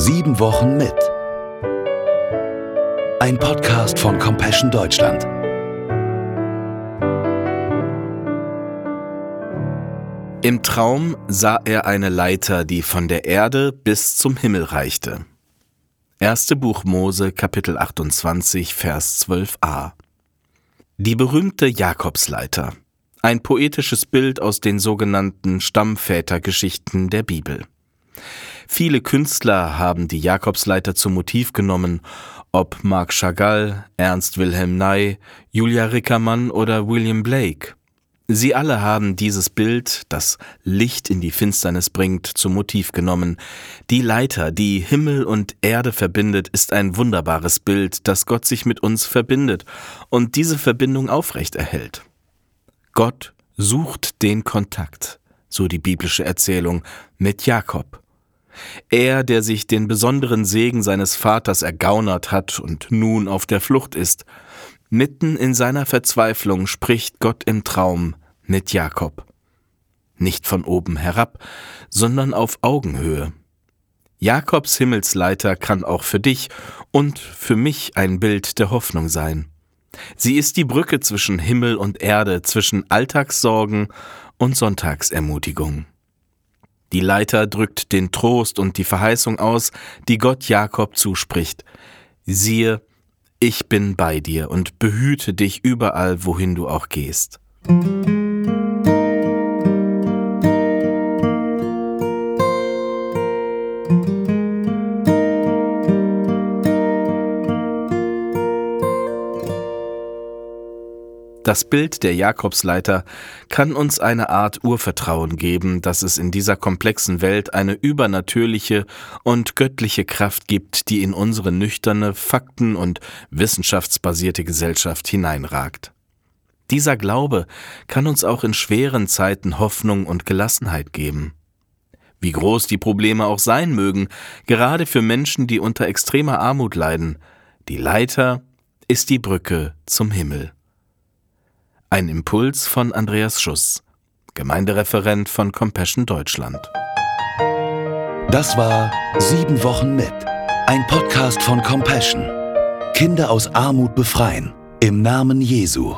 Sieben Wochen mit. Ein Podcast von Compassion Deutschland. Im Traum sah er eine Leiter, die von der Erde bis zum Himmel reichte. Erste Buch Mose, Kapitel 28, Vers 12a. Die berühmte Jakobsleiter. Ein poetisches Bild aus den sogenannten Stammvätergeschichten der Bibel. Viele Künstler haben die Jakobsleiter zum Motiv genommen, ob Marc Chagall, Ernst Wilhelm Ney, Julia Rickermann oder William Blake. Sie alle haben dieses Bild, das Licht in die Finsternis bringt, zum Motiv genommen. Die Leiter, die Himmel und Erde verbindet, ist ein wunderbares Bild, das Gott sich mit uns verbindet und diese Verbindung aufrecht erhält. Gott sucht den Kontakt, so die biblische Erzählung, mit Jakob. Er, der sich den besonderen Segen seines Vaters ergaunert hat und nun auf der Flucht ist, mitten in seiner Verzweiflung spricht Gott im Traum mit Jakob. Nicht von oben herab, sondern auf Augenhöhe. Jakobs Himmelsleiter kann auch für dich und für mich ein Bild der Hoffnung sein. Sie ist die Brücke zwischen Himmel und Erde, zwischen Alltagssorgen und Sonntagsermutigung. Die Leiter drückt den Trost und die Verheißung aus, die Gott Jakob zuspricht. Siehe, ich bin bei dir und behüte dich überall, wohin du auch gehst. Das Bild der Jakobsleiter kann uns eine Art Urvertrauen geben, dass es in dieser komplexen Welt eine übernatürliche und göttliche Kraft gibt, die in unsere nüchterne, fakten- und wissenschaftsbasierte Gesellschaft hineinragt. Dieser Glaube kann uns auch in schweren Zeiten Hoffnung und Gelassenheit geben. Wie groß die Probleme auch sein mögen, gerade für Menschen, die unter extremer Armut leiden, die Leiter ist die Brücke zum Himmel. Ein Impuls von Andreas Schuss, Gemeindereferent von Compassion Deutschland. Das war Sieben Wochen mit. Ein Podcast von Compassion. Kinder aus Armut befreien. Im Namen Jesu.